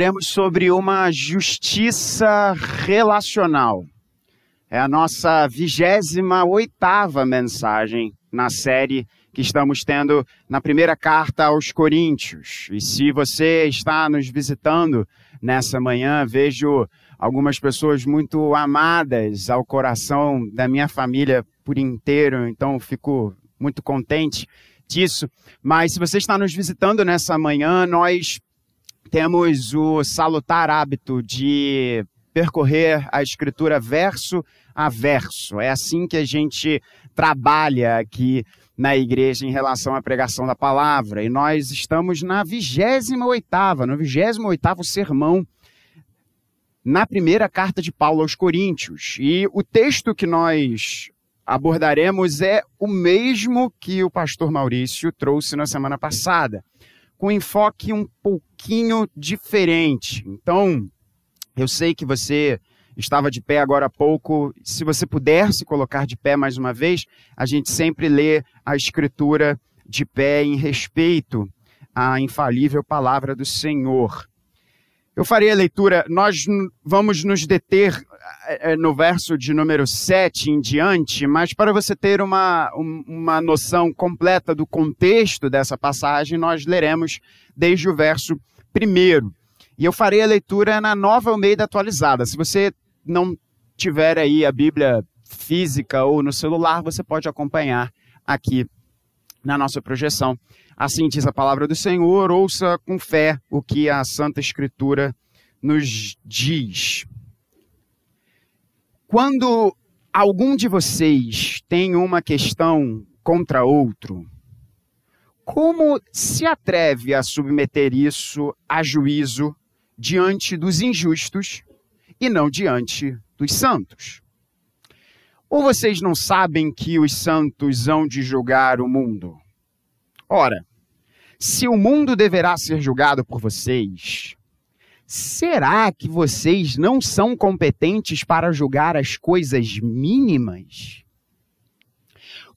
Temos sobre uma justiça relacional. É a nossa vigésima oitava mensagem na série que estamos tendo na primeira carta aos Coríntios. E se você está nos visitando nessa manhã, vejo algumas pessoas muito amadas ao coração da minha família por inteiro, então fico muito contente disso. Mas se você está nos visitando nessa manhã, nós temos o salutar hábito de percorrer a escritura verso a verso. É assim que a gente trabalha aqui na igreja em relação à pregação da palavra. E nós estamos na 28ª, no 28º sermão na primeira carta de Paulo aos Coríntios. E o texto que nós abordaremos é o mesmo que o pastor Maurício trouxe na semana passada, com enfoque um pouquinho diferente. Então, eu sei que você estava de pé agora há pouco. Se você puder se colocar de pé mais uma vez, a gente sempre lê a Escritura de pé em respeito à infalível palavra do Senhor. Eu farei a leitura, nós vamos nos deter eh, eh, no verso de número 7 em diante, mas para você ter uma, uma noção completa do contexto dessa passagem, nós leremos desde o verso primeiro. E eu farei a leitura na nova Almeida atualizada. Se você não tiver aí a Bíblia física ou no celular, você pode acompanhar aqui na nossa projeção. Assim diz a palavra do Senhor, ouça com fé o que a Santa Escritura nos diz. Quando algum de vocês tem uma questão contra outro, como se atreve a submeter isso a juízo diante dos injustos e não diante dos santos. Ou vocês não sabem que os santos hão de julgar o mundo? Ora, se o mundo deverá ser julgado por vocês, será que vocês não são competentes para julgar as coisas mínimas?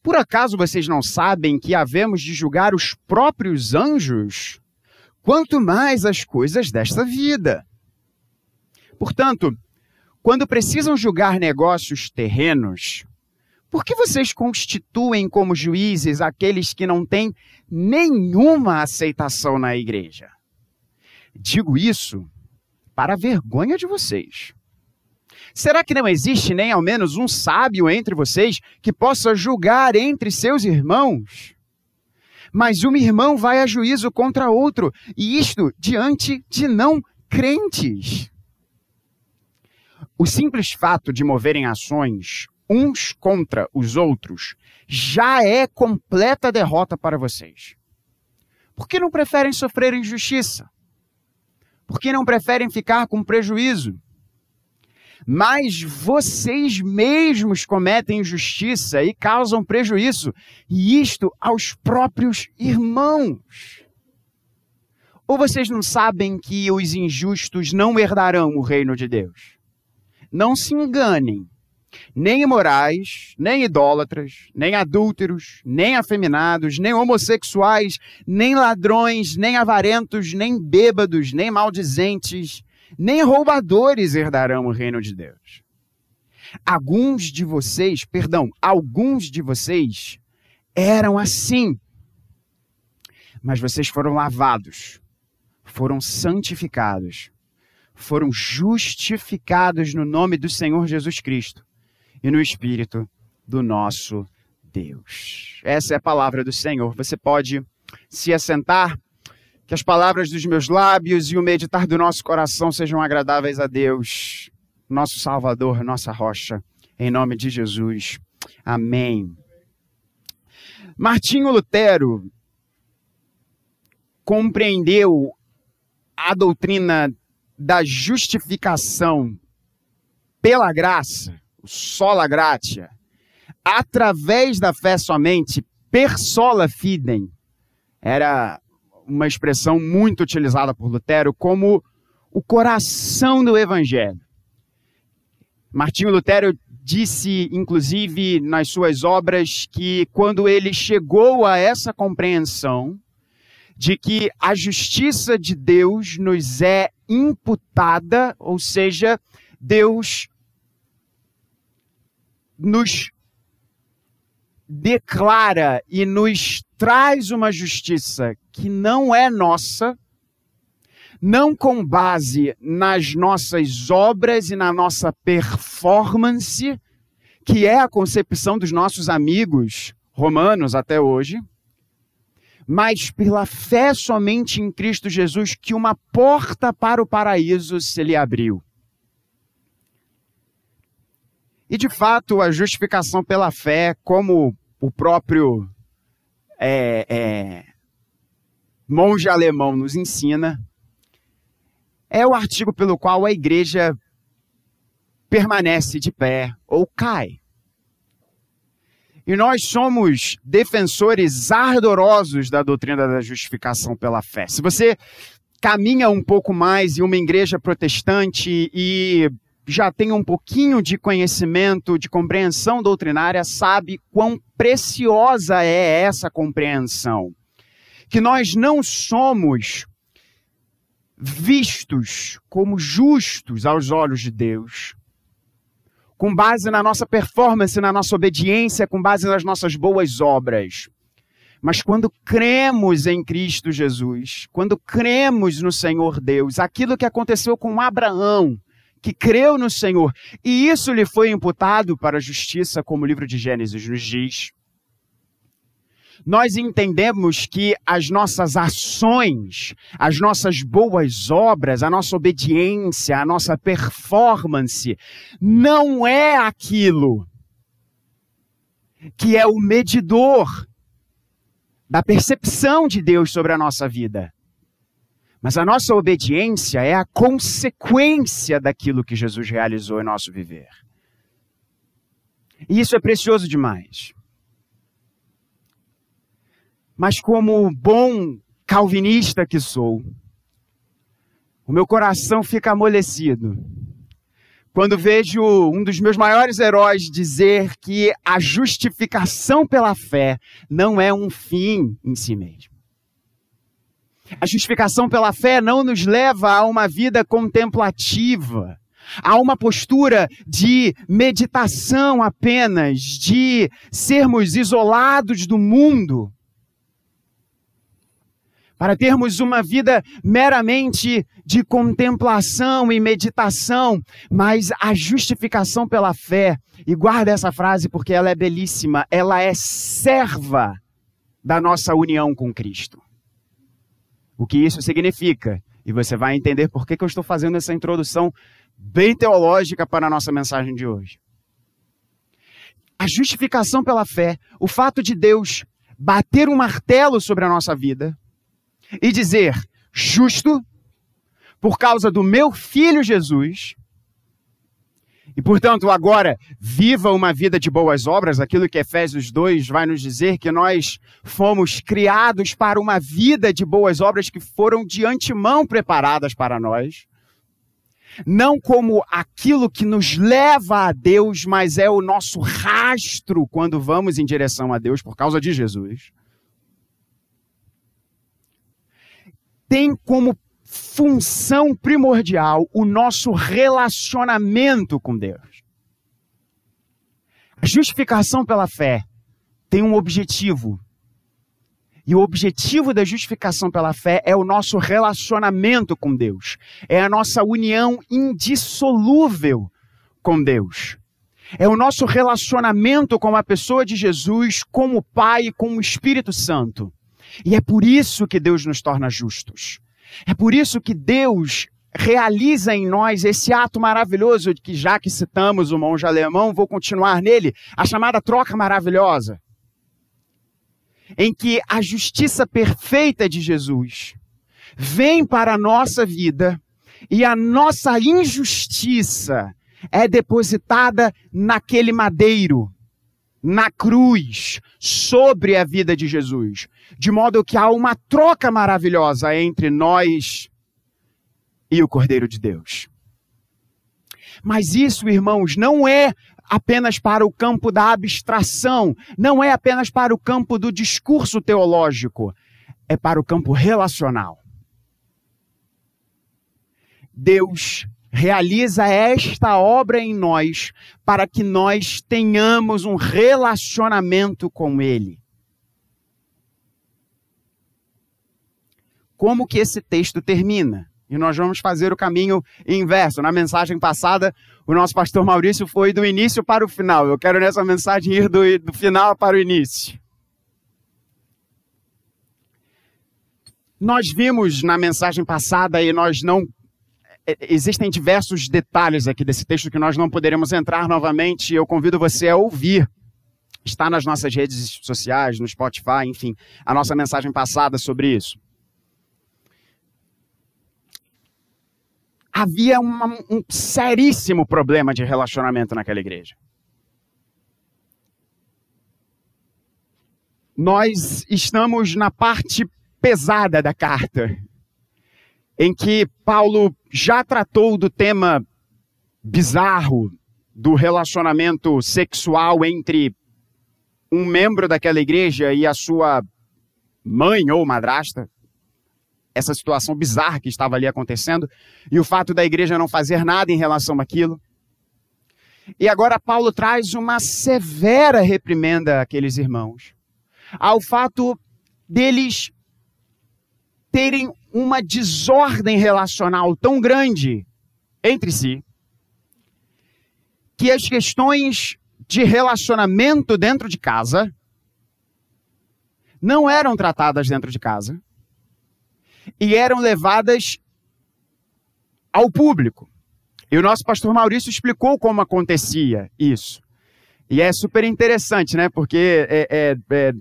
Por acaso vocês não sabem que havemos de julgar os próprios anjos? Quanto mais as coisas desta vida. Portanto, quando precisam julgar negócios terrenos, por que vocês constituem como juízes aqueles que não têm nenhuma aceitação na igreja? Digo isso para a vergonha de vocês. Será que não existe nem ao menos um sábio entre vocês que possa julgar entre seus irmãos? Mas um irmão vai a juízo contra outro, e isto diante de não crentes. O simples fato de moverem ações uns contra os outros já é completa derrota para vocês. Por que não preferem sofrer injustiça? Por que não preferem ficar com prejuízo? Mas vocês mesmos cometem injustiça e causam prejuízo, e isto aos próprios irmãos. Ou vocês não sabem que os injustos não herdarão o reino de Deus? Não se enganem. Nem imorais, nem idólatras, nem adúlteros, nem afeminados, nem homossexuais, nem ladrões, nem avarentos, nem bêbados, nem maldizentes, nem roubadores herdarão o reino de Deus. Alguns de vocês, perdão, alguns de vocês eram assim. Mas vocês foram lavados, foram santificados, foram justificados no nome do Senhor Jesus Cristo e no Espírito do nosso Deus. Essa é a palavra do Senhor. Você pode se assentar, que as palavras dos meus lábios e o meditar do nosso coração sejam agradáveis a Deus, nosso Salvador, nossa rocha, em nome de Jesus. Amém. Martinho Lutero compreendeu a doutrina da justificação pela graça, sola gratia, através da fé somente, per sola fidem, era uma expressão muito utilizada por Lutero como o coração do evangelho. Martinho Lutero disse, inclusive, nas suas obras, que quando ele chegou a essa compreensão de que a justiça de Deus nos é imputada, ou seja, Deus nos declara e nos traz uma justiça que não é nossa, não com base nas nossas obras e na nossa performance, que é a concepção dos nossos amigos romanos até hoje, mas pela fé somente em Cristo Jesus que uma porta para o paraíso se lhe abriu. E de fato, a justificação pela fé, como o próprio é, é, monge alemão nos ensina, é o artigo pelo qual a igreja permanece de pé ou cai. E nós somos defensores ardorosos da doutrina da justificação pela fé. Se você caminha um pouco mais em uma igreja protestante e já tem um pouquinho de conhecimento, de compreensão doutrinária, sabe quão preciosa é essa compreensão. Que nós não somos vistos como justos aos olhos de Deus, com base na nossa performance, na nossa obediência, com base nas nossas boas obras. Mas quando cremos em Cristo Jesus, quando cremos no Senhor Deus, aquilo que aconteceu com Abraão, que creu no Senhor, e isso lhe foi imputado para a justiça, como o livro de Gênesis nos diz, nós entendemos que as nossas ações, as nossas boas obras, a nossa obediência, a nossa performance, não é aquilo que é o medidor da percepção de Deus sobre a nossa vida. Mas a nossa obediência é a consequência daquilo que Jesus realizou em nosso viver. E isso é precioso demais. Mas como bom calvinista que sou, o meu coração fica amolecido quando vejo um dos meus maiores heróis dizer que a justificação pela fé não é um fim em si mesmo. A justificação pela fé não nos leva a uma vida contemplativa, a uma postura de meditação apenas, de sermos isolados do mundo, para termos uma vida meramente de contemplação e meditação, mas a justificação pela fé, e guarda essa frase porque ela é belíssima, ela é serva da nossa união com Cristo. O que isso significa? E você vai entender por que, que eu estou fazendo essa introdução bem teológica para a nossa mensagem de hoje. A justificação pela fé, o fato de Deus bater um martelo sobre a nossa vida, e dizer: justo, por causa do meu filho Jesus. E portanto, agora, viva uma vida de boas obras, aquilo que Efésios 2 vai nos dizer, que nós fomos criados para uma vida de boas obras que foram de antemão preparadas para nós. Não como aquilo que nos leva a Deus, mas é o nosso rastro quando vamos em direção a Deus por causa de Jesus. tem como função primordial o nosso relacionamento com Deus. A justificação pela fé tem um objetivo. E o objetivo da justificação pela fé é o nosso relacionamento com Deus. É a nossa união indissolúvel com Deus. É o nosso relacionamento com a pessoa de Jesus, com o Pai e com o Espírito Santo. E é por isso que Deus nos torna justos. É por isso que Deus realiza em nós esse ato maravilhoso que já que citamos o monge alemão, vou continuar nele, a chamada troca maravilhosa. Em que a justiça perfeita de Jesus vem para a nossa vida e a nossa injustiça é depositada naquele madeiro, na cruz, sobre a vida de Jesus de modo que há uma troca maravilhosa entre nós e o Cordeiro de Deus. Mas isso, irmãos, não é apenas para o campo da abstração, não é apenas para o campo do discurso teológico, é para o campo relacional. Deus realiza esta obra em nós para que nós tenhamos um relacionamento com Ele. Como que esse texto termina? E nós vamos fazer o caminho inverso. Na mensagem passada, o nosso pastor Maurício foi do início para o final. Eu quero nessa mensagem ir do, do final para o início. Nós vimos na mensagem passada e nós não existem diversos detalhes aqui desse texto que nós não poderemos entrar novamente. Eu convido você a ouvir. Está nas nossas redes sociais, no Spotify, enfim, a nossa mensagem passada sobre isso. Havia uma, um seríssimo problema de relacionamento naquela igreja. Nós estamos na parte pesada da carta em que Paulo já tratou do tema bizarro do relacionamento sexual entre um membro daquela igreja e a sua mãe ou madrasta, essa situação bizarra que estava ali acontecendo, e o fato da igreja não fazer nada em relação àquilo. E agora Paulo traz uma severa reprimenda àqueles irmãos, ao fato deles terem uma desordem relacional tão grande entre si que as questões de relacionamento dentro de casa não eram tratadas dentro de casa e eram levadas ao público. E o nosso pastor Maurício explicou como acontecia isso. E é super interessante, né? Porque é, é, é,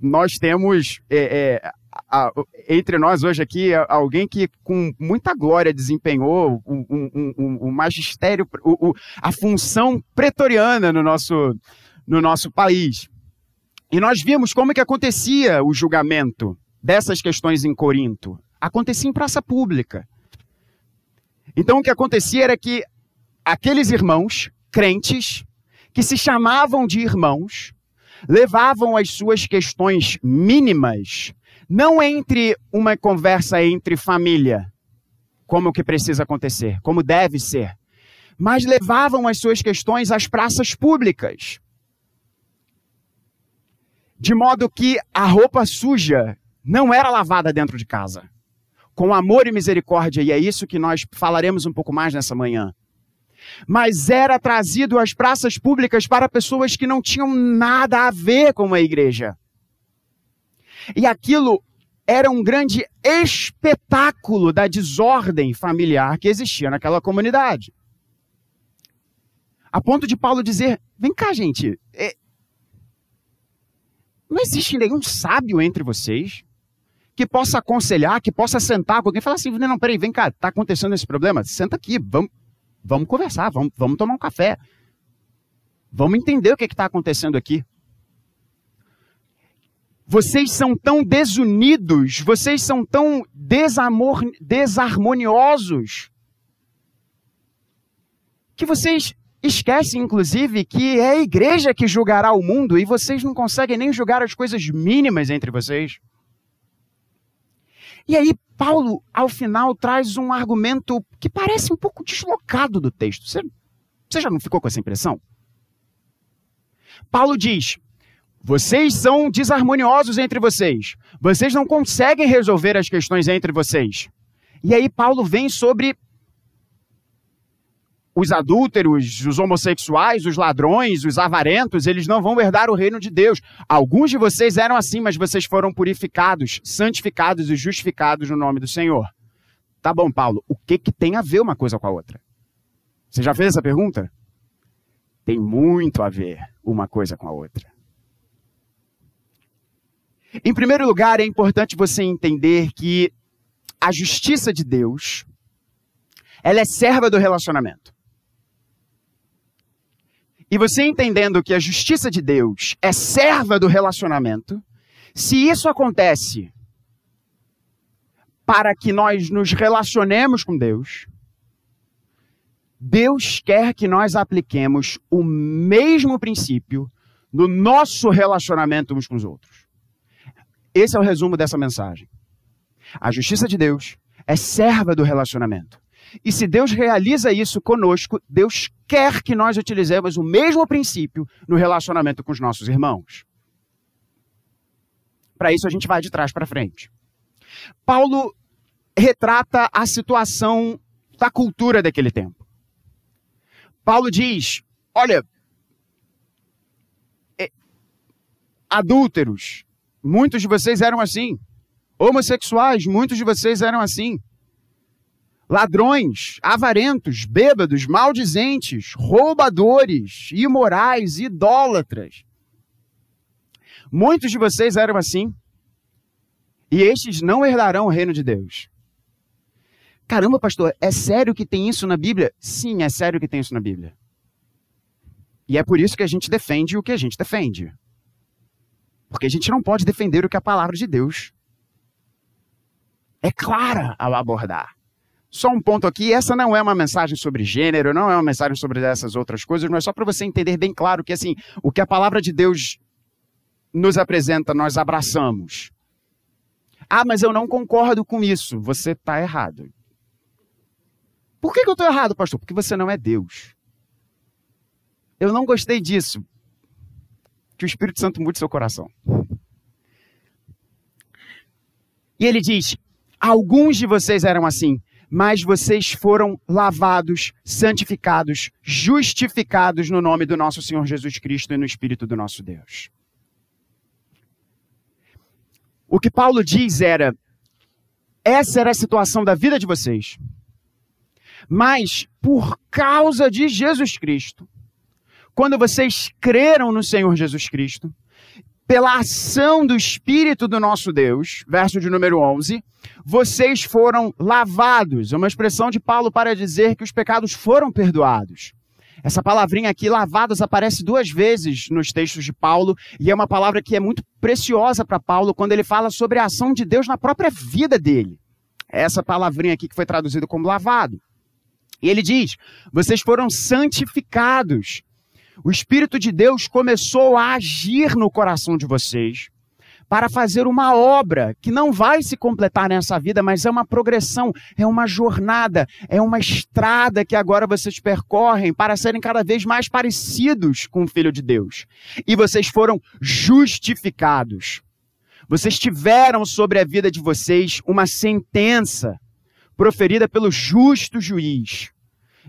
nós temos é, é, a, entre nós hoje aqui alguém que com muita glória desempenhou o, magistério, o, a função pretoriana no nosso, no nosso país. E nós vimos como que acontecia o julgamento dessas questões em Corinto. Acontecia em praça pública. Então o que acontecia era que aqueles irmãos, crentes, que se chamavam de irmãos, levavam as suas questões mínimas não entre uma conversa entre família, como que precisa acontecer, como deve ser, mas levavam as suas questões às praças públicas. De modo que a roupa suja não era lavada dentro de casa. Com amor e misericórdia, e é isso que nós falaremos um pouco mais nessa manhã. Mas era trazido às praças públicas para pessoas que não tinham nada a ver com a igreja. E aquilo era um grande espetáculo da desordem familiar que existia naquela comunidade. A ponto de Paulo dizer: vem cá, gente, é... não existe nenhum sábio entre vocês que possa aconselhar, que possa sentar com alguém e falar assim: não, peraí, vem cá, está acontecendo esse problema, senta aqui, vamos, vamos conversar, vamos, vamos tomar um café. Vamos entender o que está acontecendo aqui. Vocês são tão desunidos, vocês são tão desamor, desarmoniosos, que vocês esquecem, inclusive, que é a igreja que julgará o mundo e vocês não conseguem nem julgar as coisas mínimas entre vocês. E aí, Paulo, ao final, traz um argumento que parece um pouco deslocado do texto. Você, você já não ficou com essa impressão? Paulo diz: vocês são desarmoniosos entre vocês. Vocês não conseguem resolver as questões entre vocês. E aí Paulo vem sobre os adúlteros, os homossexuais, os ladrões, os avarentos, eles não vão herdar o reino de Deus. Alguns de vocês eram assim, mas vocês foram purificados, santificados e justificados no nome do Senhor. Tá bom, Paulo, o que, que tem a ver uma coisa com a outra? Você já fez essa pergunta? Tem muito a ver uma coisa com a outra. Em primeiro lugar, é importante você entender que a justiça de Deus, ela é serva do relacionamento. E você entendendo que a justiça de Deus é serva do relacionamento, se isso acontece para que nós nos relacionemos com Deus, Deus quer que nós apliquemos o mesmo princípio no nosso relacionamento uns com os outros. Esse é o resumo dessa mensagem. A justiça de Deus é serva do relacionamento. E se Deus realiza isso conosco, Deus quer que nós utilizemos o mesmo princípio no relacionamento com os nossos irmãos. Para isso a gente vai de trás para frente. Paulo retrata a situação da cultura daquele tempo. Paulo diz: olha, é, adúlteros, muitos de vocês eram assim. Homossexuais, muitos de vocês eram assim. Ladrões, avarentos, bêbados, maldizentes, roubadores, imorais, idólatras. Muitos de vocês eram assim. E estes não herdarão o reino de Deus. Caramba, pastor, é sério que tem isso na Bíblia? Sim, é sério que tem isso na Bíblia. E é por isso que a gente defende o que a gente defende. Porque a gente não pode defender o que a palavra de Deus é clara ao abordar. Só um ponto aqui, essa não é uma mensagem sobre gênero, não é uma mensagem sobre essas outras coisas, mas só para você entender bem claro que assim, o que a palavra de Deus nos apresenta, nós abraçamos. Ah, mas eu não concordo com isso. Você está errado. Por que, que eu estou errado, pastor? Porque você não é Deus. Eu não gostei disso. Que o Espírito Santo mude seu coração. E ele diz: Alguns de vocês eram assim, mas vocês foram lavados, santificados, justificados no nome do nosso Senhor Jesus Cristo e no Espírito do nosso Deus. O que Paulo diz era: essa era a situação da vida de vocês. Mas, por causa de Jesus Cristo, quando vocês creram no Senhor Jesus Cristo, pela ação do Espírito do nosso Deus, verso de número 11, vocês foram lavados. É uma expressão de Paulo para dizer que os pecados foram perdoados. Essa palavrinha aqui, lavados, aparece duas vezes nos textos de Paulo e é uma palavra que é muito preciosa para Paulo quando ele fala sobre a ação de Deus na própria vida dele. É essa palavrinha aqui que foi traduzida como lavado. E ele diz: vocês foram santificados. O Espírito de Deus começou a agir no coração de vocês para fazer uma obra que não vai se completar nessa vida, mas é uma progressão, é uma jornada, é uma estrada que agora vocês percorrem para serem cada vez mais parecidos com o Filho de Deus. E vocês foram justificados. Vocês tiveram sobre a vida de vocês uma sentença proferida pelo justo juiz,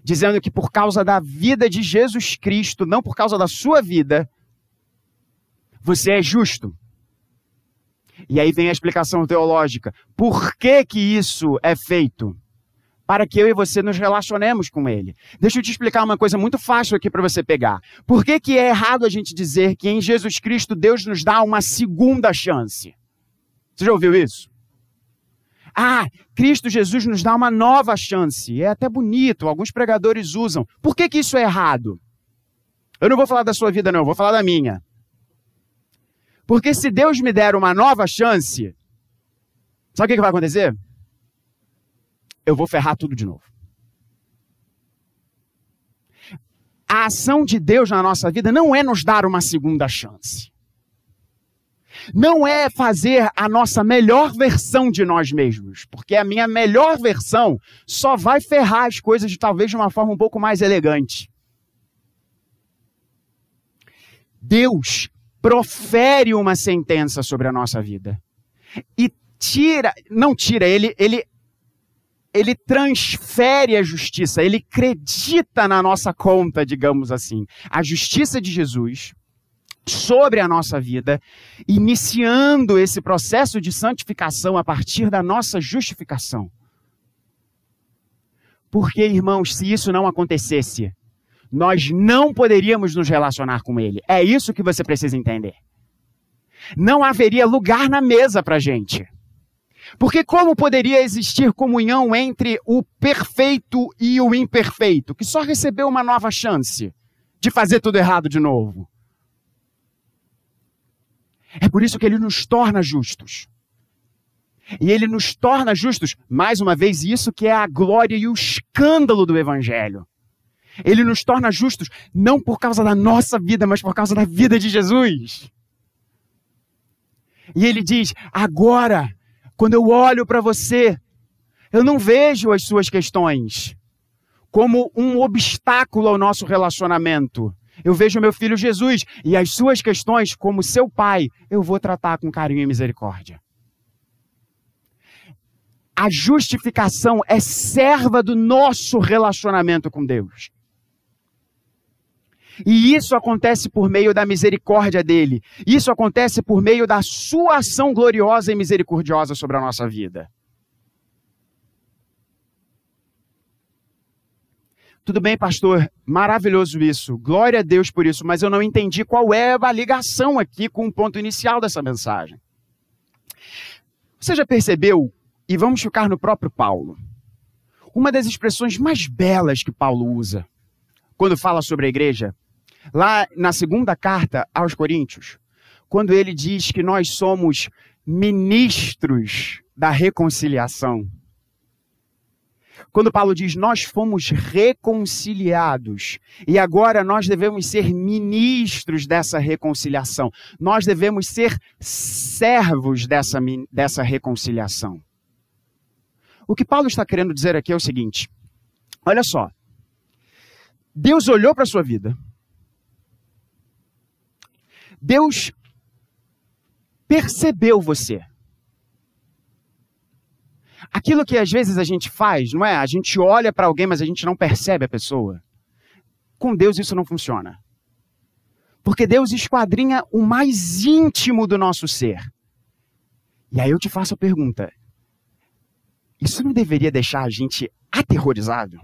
dizendo que por causa da vida de Jesus Cristo, não por causa da sua vida, você é justo. E aí vem a explicação teológica. Por que que isso é feito? Para que eu e você nos relacionemos com ele. Deixa eu te explicar uma coisa muito fácil aqui para você pegar. Por que que é errado a gente dizer que em Jesus Cristo Deus nos dá uma segunda chance? Você já ouviu isso? Ah, Cristo Jesus nos dá uma nova chance. É até bonito, alguns pregadores usam. Por que que isso é errado? Eu não vou falar da sua vida não, vou falar da minha. Porque se Deus me der uma nova chance, sabe o que, vai acontecer? Eu vou ferrar tudo de novo. A ação de Deus na nossa vida não é nos dar uma segunda chance. Não é fazer a nossa melhor versão de nós mesmos, porque a minha melhor versão só vai ferrar as coisas talvez de uma forma um pouco mais elegante. Deus profere uma sentença sobre a nossa vida. E tira, não tira, ele, ele, ele transfere a justiça, ele acredita na nossa conta, digamos assim. A justiça de Jesus sobre a nossa vida, iniciando esse processo de santificação a partir da nossa justificação. Porque, irmãos, se isso não acontecesse, nós não poderíamos nos relacionar com Ele. É isso que você precisa entender. Não haveria lugar na mesa para gente. Porque como poderia existir comunhão entre o perfeito e o imperfeito, que só recebeu uma nova chance de fazer tudo errado de novo? É por isso que ele nos torna justos. E ele nos torna justos, mais uma vez, isso que é a glória e o escândalo do Evangelho. Ele nos torna justos não por causa da nossa vida, mas por causa da vida de Jesus. E ele diz: agora, quando eu olho para você, Eu não vejo as suas questões como um obstáculo ao nosso relacionamento. Eu vejo meu filho Jesus e as suas questões como seu pai, eu vou tratar com carinho e misericórdia. A justificação é serva do nosso relacionamento com Deus. E isso acontece por meio da misericórdia dele. Isso acontece por meio da sua ação gloriosa e misericordiosa sobre a nossa vida. Tudo bem, pastor, maravilhoso isso. Glória a Deus por isso, mas eu não entendi qual é a ligação aqui com o ponto inicial dessa mensagem. Você já percebeu, e vamos ficar no próprio Paulo, uma das expressões mais belas que Paulo usa quando fala sobre a igreja, lá na segunda carta aos Coríntios, quando ele diz que nós somos ministros da reconciliação. Quando Paulo diz nós fomos reconciliados e agora nós devemos ser ministros dessa reconciliação, nós devemos ser servos dessa, dessa reconciliação. O que Paulo está querendo dizer aqui é o seguinte: olha só, Deus olhou para a sua vida, Deus percebeu você. Aquilo que às vezes a gente faz, não é? A gente olha para alguém, mas a gente não percebe a pessoa. Com Deus isso não funciona. Porque Deus esquadrinha o mais íntimo do nosso ser. E aí eu te faço a pergunta: isso não deveria deixar a gente aterrorizado?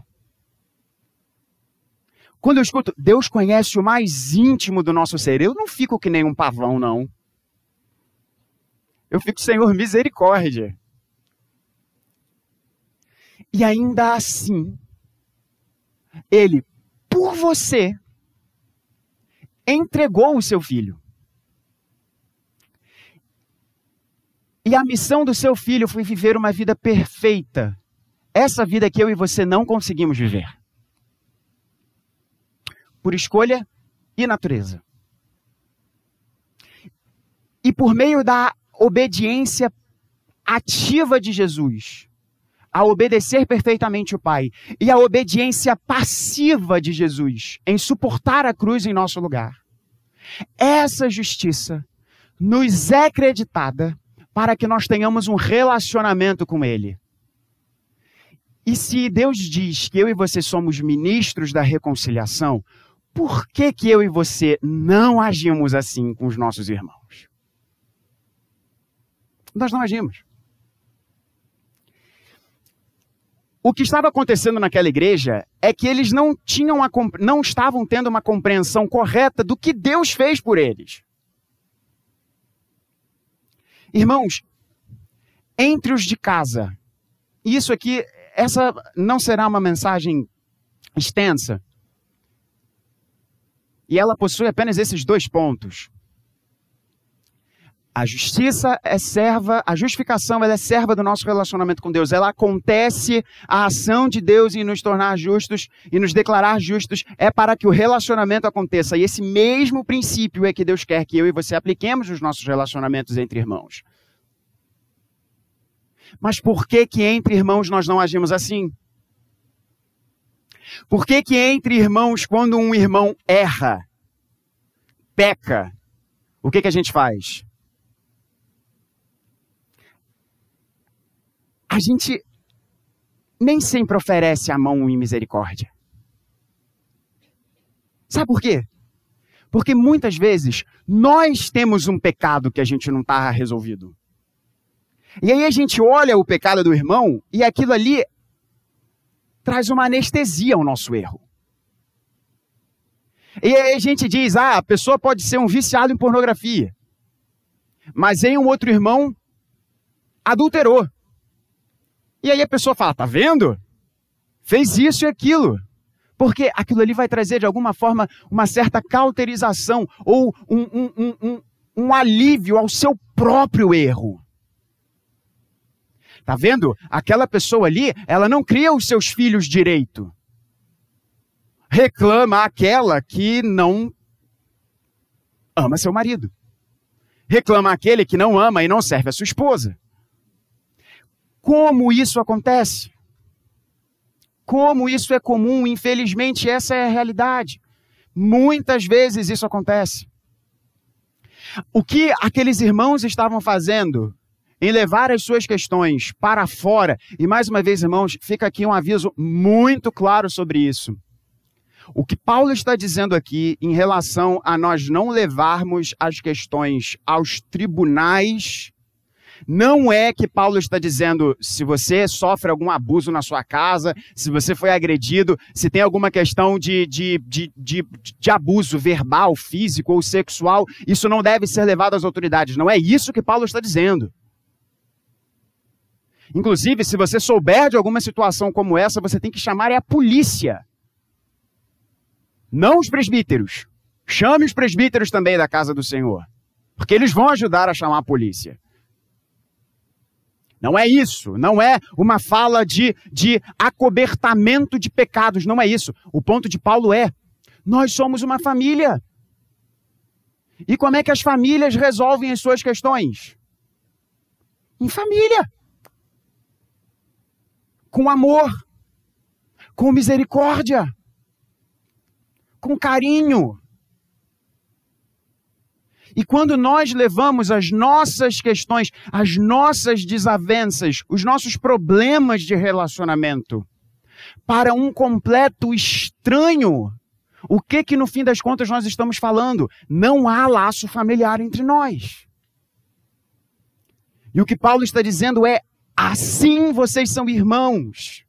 Quando eu escuto, Deus conhece o mais íntimo do nosso ser, eu não fico que nem um pavão, não. Eu fico, Senhor, misericórdia. E ainda assim, ele, por você, entregou o seu filho. E a missão do seu filho foi viver uma vida perfeita. Essa vida que eu e você não conseguimos viver. Por escolha e natureza. E por meio da obediência ativa de Jesus, a obedecer perfeitamente o Pai e a obediência passiva de Jesus em suportar a cruz em nosso lugar. Essa justiça nos é creditada para que nós tenhamos um relacionamento com Ele. E se Deus diz que eu e você somos ministros da reconciliação, por que, que eu e você não agimos assim com os nossos irmãos? Nós não agimos. O que estava acontecendo naquela igreja é que eles não tinham a, não estavam tendo uma compreensão correta do que Deus fez por eles. Irmãos, entre os de casa, isso aqui, essa não será uma mensagem extensa. E ela possui apenas esses dois pontos. A justiça é serva, a justificação é serva do nosso relacionamento com Deus. Ela acontece, a ação de Deus em nos tornar justos e nos declarar justos é para que o relacionamento aconteça. E esse mesmo princípio é que Deus quer que eu e você apliquemos nos nossos relacionamentos entre irmãos. Mas por que que entre irmãos nós não agimos assim? Por que que entre irmãos, quando um irmão erra, peca, o que que a gente faz? A gente nem sempre oferece a mão em misericórdia. Sabe por quê? Porque muitas vezes nós temos um pecado que a gente não está resolvido. E aí a gente olha o pecado do irmão e aquilo ali traz uma anestesia ao nosso erro. E aí a gente diz: ah, a pessoa pode ser um viciado em pornografia, mas em um outro irmão adulterou. E aí a pessoa fala: tá vendo? Fez isso e aquilo. Porque aquilo ali vai trazer, de alguma forma, uma certa cauterização ou um, um, um, um alívio ao seu próprio erro. Tá vendo? Aquela pessoa ali, ela não cria os seus filhos direito. Reclama aquela que não ama seu marido. Reclama aquele que não ama e não serve a sua esposa. Como isso acontece? Como isso é comum, infelizmente essa é a realidade. Muitas vezes isso acontece. O que aqueles irmãos estavam fazendo em levar as suas questões para fora, e mais uma vez, irmãos, fica aqui um aviso muito claro sobre isso. O que Paulo está dizendo aqui em relação a nós não levarmos as questões aos tribunais não é que Paulo está dizendo se você sofre algum abuso na sua casa, se você foi agredido, se tem alguma questão de, de, de, de, de abuso verbal, físico ou sexual, isso não deve ser levado às autoridades. Não é isso que Paulo está dizendo. Inclusive, se você souber de alguma situação como essa, você tem que chamar é a polícia. Não os presbíteros. Chame os presbíteros também da casa do Senhor. Porque eles vão ajudar a chamar a polícia. Não é isso. Não é uma fala de, de acobertamento de pecados. Não é isso. O ponto de Paulo é: nós somos uma família. E como é que as famílias resolvem as suas questões? Em família. Com amor. Com misericórdia. Com carinho. E quando nós levamos as nossas questões, as nossas desavenças, os nossos problemas de relacionamento para um completo estranho, o que que no fim das contas nós estamos falando? Não há laço familiar entre nós. E o que Paulo está dizendo é: assim vocês são irmãos.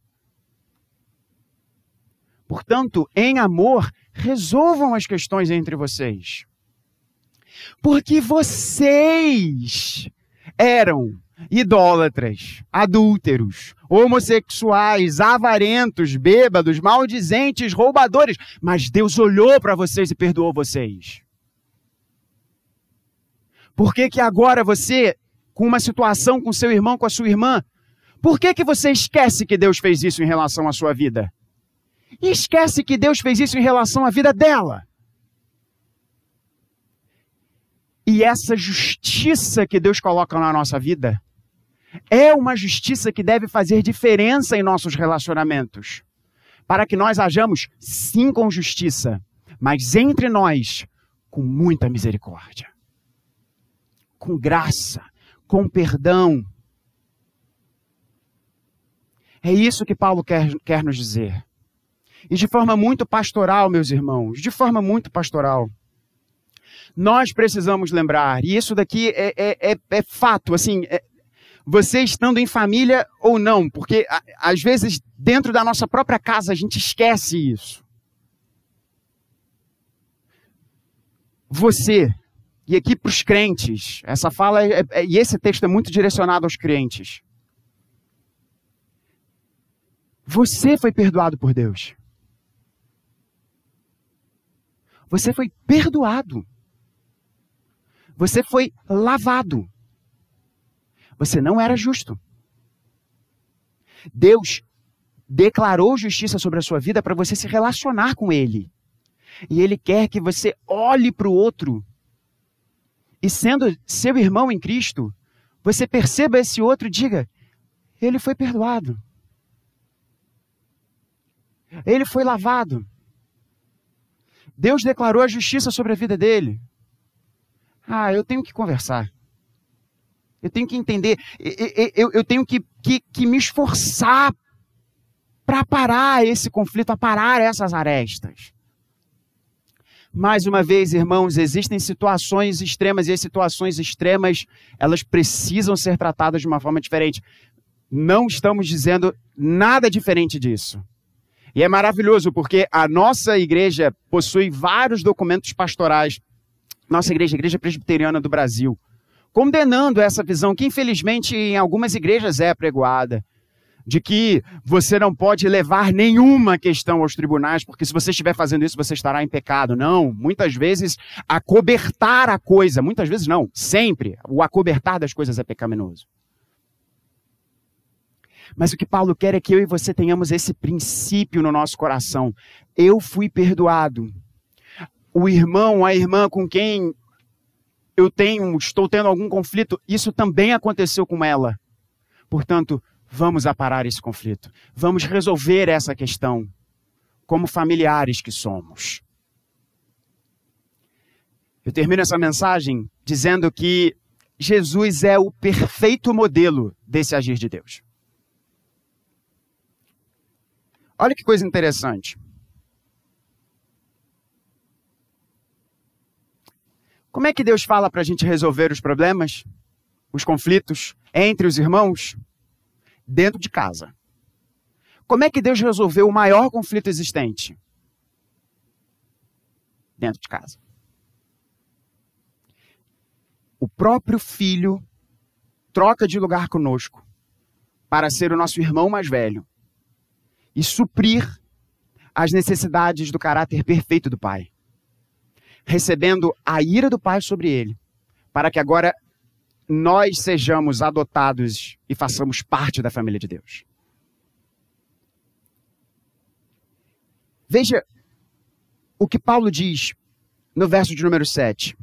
Portanto, em amor, resolvam as questões entre vocês. Porque vocês eram idólatras, adúlteros, homossexuais, avarentos, bêbados, maldizentes, roubadores. Mas Deus olhou para vocês e perdoou vocês. Por que, que agora você, com uma situação com seu irmão, com a sua irmã, por que, que você esquece que Deus fez isso em relação à sua vida? E esquece que Deus fez isso em relação à vida dela. E essa justiça que Deus coloca na nossa vida é uma justiça que deve fazer diferença em nossos relacionamentos. Para que nós hajamos, sim, com justiça, mas entre nós, com muita misericórdia, com graça, com perdão. É isso que Paulo quer, quer nos dizer. E de forma muito pastoral, meus irmãos, de forma muito pastoral nós precisamos lembrar, e isso daqui é, é, é, é fato, assim, é, você estando em família ou não, porque a, às vezes dentro da nossa própria casa a gente esquece isso. Você, e aqui para os crentes, essa fala é, é, e esse texto é muito direcionado aos crentes. Você foi perdoado por Deus. Você foi perdoado. Você foi lavado. Você não era justo. Deus declarou justiça sobre a sua vida para você se relacionar com Ele. E Ele quer que você olhe para o outro. E sendo seu irmão em Cristo, você perceba esse outro e diga: Ele foi perdoado. Ele foi lavado. Deus declarou a justiça sobre a vida dele. Ah, eu tenho que conversar. Eu tenho que entender. Eu, eu, eu tenho que, que, que me esforçar para parar esse conflito, a parar essas arestas. Mais uma vez, irmãos, existem situações extremas e as situações extremas, elas precisam ser tratadas de uma forma diferente. Não estamos dizendo nada diferente disso. E é maravilhoso porque a nossa igreja possui vários documentos pastorais nossa igreja, a Igreja Presbiteriana do Brasil, condenando essa visão que, infelizmente, em algumas igrejas é pregoada, de que você não pode levar nenhuma questão aos tribunais, porque se você estiver fazendo isso, você estará em pecado. Não, muitas vezes acobertar a coisa, muitas vezes não, sempre, o acobertar das coisas é pecaminoso. Mas o que Paulo quer é que eu e você tenhamos esse princípio no nosso coração. Eu fui perdoado o irmão, a irmã com quem eu tenho, estou tendo algum conflito, isso também aconteceu com ela. Portanto, vamos aparar esse conflito. Vamos resolver essa questão como familiares que somos. Eu termino essa mensagem dizendo que Jesus é o perfeito modelo desse agir de Deus. Olha que coisa interessante. Como é que Deus fala para a gente resolver os problemas, os conflitos entre os irmãos? Dentro de casa. Como é que Deus resolveu o maior conflito existente? Dentro de casa. O próprio filho troca de lugar conosco para ser o nosso irmão mais velho e suprir as necessidades do caráter perfeito do pai, recebendo a ira do pai sobre ele, para que agora nós sejamos adotados e façamos parte da família de Deus. Veja o que Paulo diz no verso de número 7.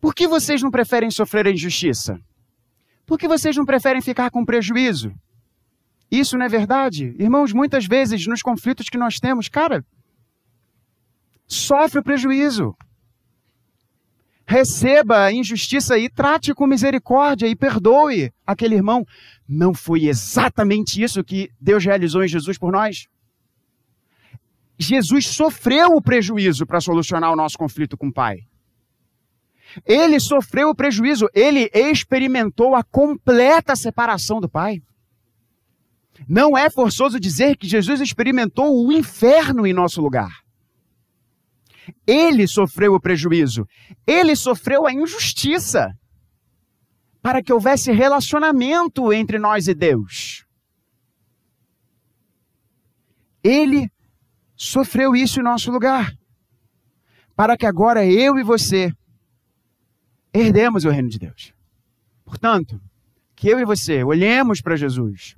Por que vocês não preferem sofrer a injustiça? Por que vocês não preferem ficar com prejuízo? Isso não é verdade? Irmãos, muitas vezes nos conflitos que nós temos, cara, sofre o prejuízo. Receba a injustiça e trate com misericórdia e perdoe aquele irmão. Não foi exatamente isso que Deus realizou em Jesus por nós? Jesus sofreu o prejuízo para solucionar o nosso conflito com o Pai. Ele sofreu o prejuízo, ele experimentou a completa separação do Pai. Não é forçoso dizer que Jesus experimentou o inferno em nosso lugar. Ele sofreu o prejuízo, ele sofreu a injustiça para que houvesse relacionamento entre nós e Deus. Ele sofreu isso em nosso lugar, para que agora eu e você herdemos o reino de Deus. Portanto, que eu e você olhemos para Jesus,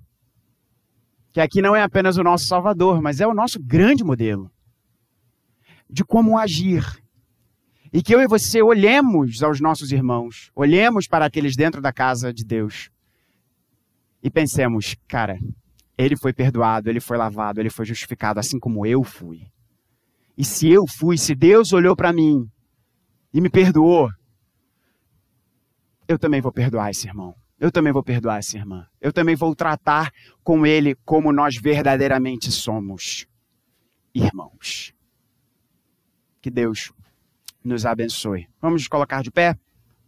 que aqui não é apenas o nosso Salvador, mas é o nosso grande modelo de como agir. E que eu e você olhemos aos nossos irmãos, olhemos para aqueles dentro da casa de Deus e pensemos, cara, ele foi perdoado, ele foi lavado, ele foi justificado, assim como eu fui. E se eu fui, se Deus olhou para mim e me perdoou, eu também vou perdoar esse irmão. Eu também vou perdoar essa irmã. Eu também vou tratar com ele como nós verdadeiramente somos irmãos. Que Deus nos abençoe. Vamos nos colocar de pé?